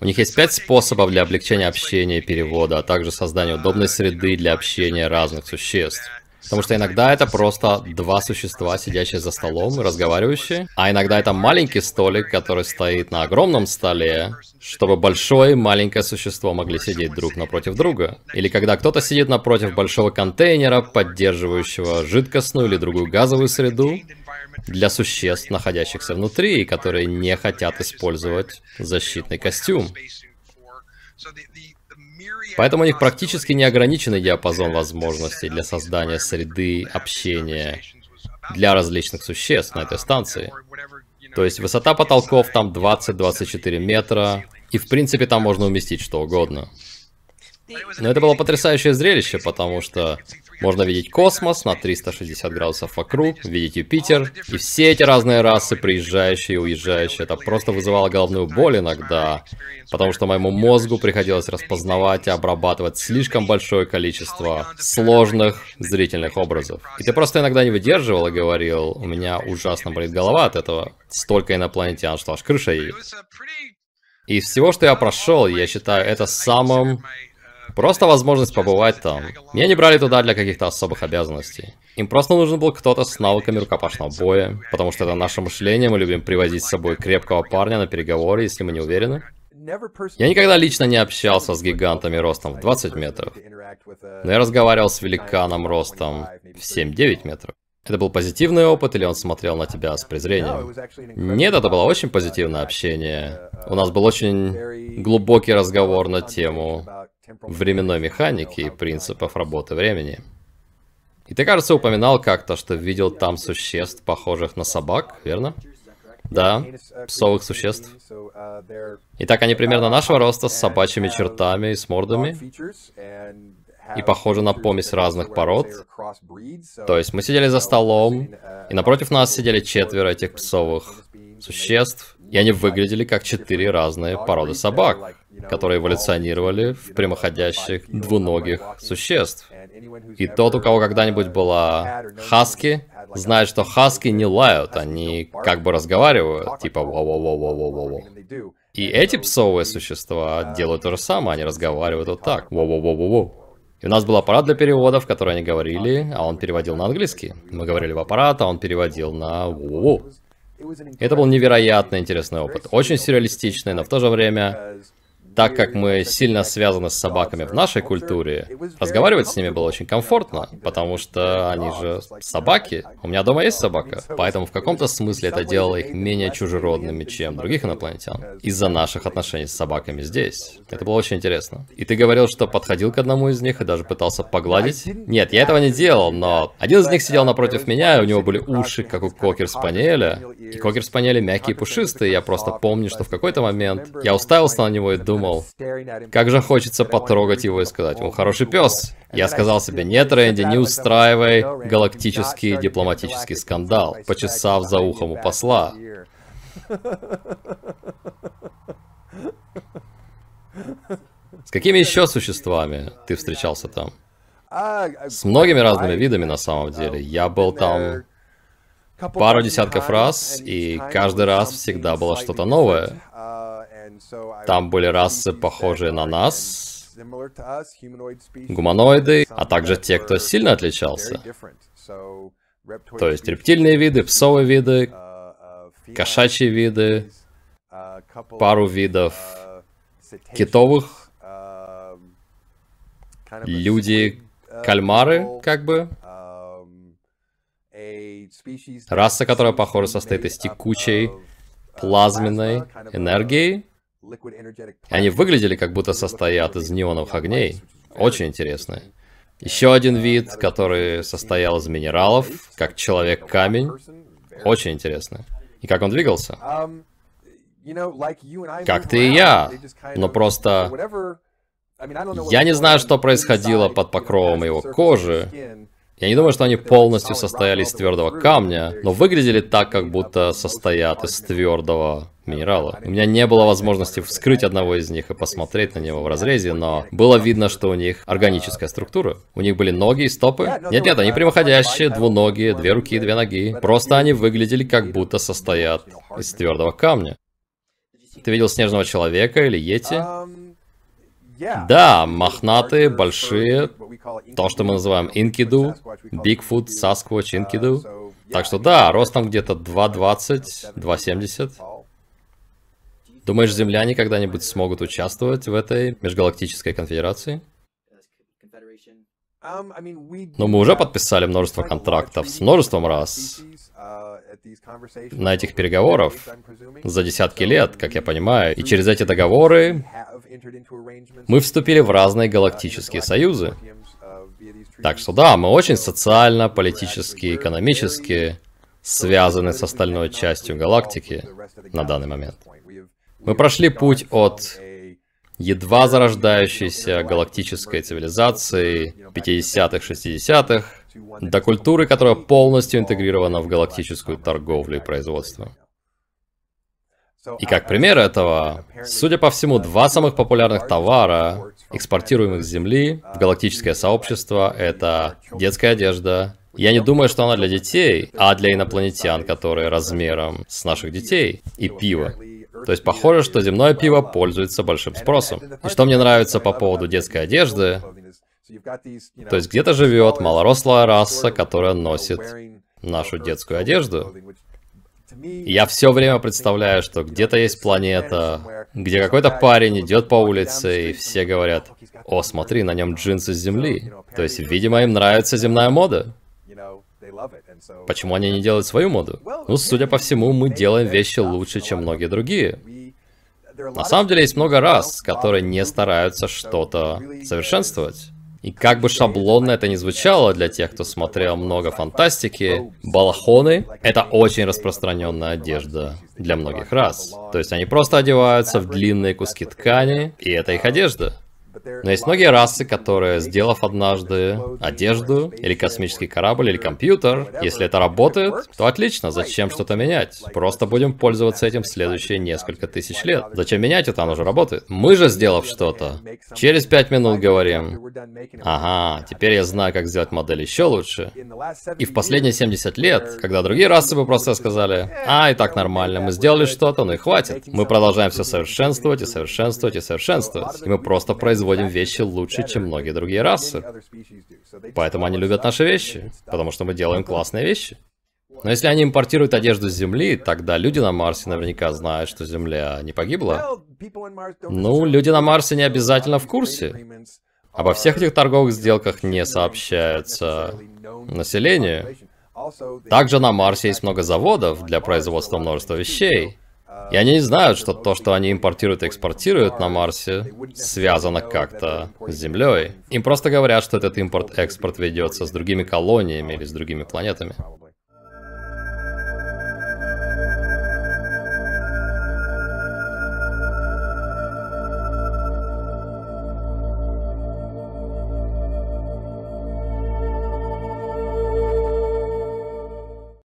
У них есть пять способов для облегчения общения и перевода, а также создания удобной среды для общения разных существ. Потому что иногда это просто два существа, сидящие за столом и разговаривающие, а иногда это маленький столик, который стоит на огромном столе, чтобы большое и маленькое существо могли сидеть друг напротив друга. Или когда кто-то сидит напротив большого контейнера, поддерживающего жидкостную или другую газовую среду, для существ, находящихся внутри, и которые не хотят использовать защитный костюм. Поэтому у них практически неограниченный диапазон возможностей для создания среды общения для различных существ на этой станции. То есть высота потолков там 20-24 метра, и в принципе там можно уместить что угодно. Но это было потрясающее зрелище, потому что можно видеть космос на 360 градусов вокруг, видеть Юпитер, и все эти разные расы, приезжающие и уезжающие, это просто вызывало головную боль иногда, потому что моему мозгу приходилось распознавать и обрабатывать слишком большое количество сложных зрительных образов. И ты просто иногда не выдерживал и говорил, у меня ужасно болит голова от этого, столько инопланетян, что аж крыша едет. И из всего, что я прошел, я считаю это самым Просто возможность побывать там. Меня не брали туда для каких-то особых обязанностей. Им просто нужен был кто-то с навыками рукопашного боя, потому что это наше мышление, мы любим привозить с собой крепкого парня на переговоры, если мы не уверены. Я никогда лично не общался с гигантами ростом в 20 метров, но я разговаривал с великаном ростом в 7-9 метров. Это был позитивный опыт, или он смотрел на тебя с презрением? Нет, это было очень позитивное общение. У нас был очень глубокий разговор на тему временной механики и принципов работы времени. И ты, кажется, упоминал как-то, что видел там существ, похожих на собак, верно? Да, псовых существ. И так они примерно нашего роста, с собачьими чертами и с мордами. И похожи на помесь разных пород. То есть мы сидели за столом, и напротив нас сидели четверо этих псовых существ, и они выглядели как четыре разные породы собак которые эволюционировали в прямоходящих двуногих существ. И тот, у кого когда-нибудь была хаски, знает, что хаски не лают, они как бы разговаривают, типа во-во-во-во-во-во. И эти псовые существа делают то же самое, они разговаривают вот так, во-во-во-во-во. И у нас был аппарат для перевода, в который они говорили, а он переводил на английский. Мы говорили в аппарат, а он переводил на во-во-во. Это был невероятно интересный опыт. Очень сюрреалистичный, но в то же время так как мы сильно связаны с собаками в нашей культуре, разговаривать с ними было очень комфортно, потому что они же собаки. У меня дома есть собака, поэтому в каком-то смысле это делало их менее чужеродными, чем других инопланетян, из-за наших отношений с собаками здесь. Это было очень интересно. И ты говорил, что подходил к одному из них и даже пытался погладить? Нет, я этого не делал, но один из них сидел напротив меня, и у него были уши, как у кокер-спаниеля. И кокер-спаниели мягкие и пушистые, я просто помню, что в какой-то момент я уставился на него и думал, думал, как же хочется потрогать его и сказать, он хороший пес. Я сказал себе, нет, Рэнди, не устраивай галактический дипломатический скандал, почесав за ухом у посла. С какими еще существами ты встречался там? С многими разными видами на самом деле. Я был там пару десятков раз, и каждый раз всегда было что-то новое. Там были расы, похожие на нас, гуманоиды, а также те, кто сильно отличался. То есть рептильные виды, псовые виды, кошачьи виды, пару видов китовых, люди, кальмары, как бы. Раса, которая, похоже, состоит из текучей плазменной энергии. Они выглядели как будто состоят из неоновых огней. Очень интересно. Еще один вид, который состоял из минералов, как человек-камень. Очень интересно. И как он двигался? Как ты и я. Но просто... Я не знаю, что происходило под покровом его кожи, я не думаю, что они полностью состояли из твердого камня, но выглядели так, как будто состоят из твердого минерала. У меня не было возможности вскрыть одного из них и посмотреть на него в разрезе, но было видно, что у них органическая структура. У них были ноги и стопы. Нет-нет, они прямоходящие, двуногие, две руки, две ноги. Просто они выглядели как будто состоят из твердого камня. Ты видел снежного человека или йети? Да, мохнатые, большие, то, что мы называем инкиду, Бигфут, Сасквотч, инкиду. Так что да, ростом где-то 2,20, 2,70. Думаешь, земляне когда-нибудь смогут участвовать в этой межгалактической конфедерации? Um, Но мы уже подписали множество контрактов с множеством раз на этих переговорах за десятки лет, как я понимаю. И через эти договоры мы вступили в разные галактические союзы. Так что да, мы очень социально, политически, экономически связаны с остальной частью галактики на данный момент. Мы прошли путь от едва зарождающейся галактической цивилизации 50-х, 60-х до культуры, которая полностью интегрирована в галактическую торговлю и производство. И как пример этого, судя по всему, два самых популярных товара, экспортируемых с Земли в галактическое сообщество, это детская одежда. Я не думаю, что она для детей, а для инопланетян, которые размером с наших детей, и пиво. То есть похоже, что земное пиво пользуется большим спросом. И что мне нравится по поводу детской одежды, то есть где-то живет малорослая раса, которая носит нашу детскую одежду. Я все время представляю, что где-то есть планета, где какой-то парень идет по улице, и все говорят, о, смотри, на нем джинсы с земли. То есть, видимо, им нравится земная мода. Почему они не делают свою моду? Ну, судя по всему, мы делаем вещи лучше, чем многие другие. На самом деле есть много раз, которые не стараются что-то совершенствовать. И как бы шаблонно это ни звучало для тех, кто смотрел много фантастики, балахоны — это очень распространенная одежда для многих рас. То есть они просто одеваются в длинные куски ткани, и это их одежда. Но есть многие расы, которые, сделав однажды одежду, или космический корабль, или компьютер, если это работает, то отлично, зачем что-то менять? Просто будем пользоваться этим следующие несколько тысяч лет. Зачем менять это, оно уже работает. Мы же, сделав что-то, через пять минут говорим, ага, теперь я знаю, как сделать модель еще лучше. И в последние 70 лет, когда другие расы бы просто сказали, а, и так нормально, мы сделали что-то, ну и хватит. Мы продолжаем все совершенствовать и совершенствовать и совершенствовать. И мы просто производим производим вещи лучше, чем многие другие расы. Поэтому они любят наши вещи, потому что мы делаем классные вещи. Но если они импортируют одежду с Земли, тогда люди на Марсе наверняка знают, что Земля не погибла. Ну, люди на Марсе не обязательно в курсе. Обо всех этих торговых сделках не сообщается населению. Также на Марсе есть много заводов для производства множества вещей. И они знают, что то, что они импортируют и экспортируют на Марсе, связано как-то с Землей. Им просто говорят, что этот импорт-экспорт ведется с другими колониями или с другими планетами.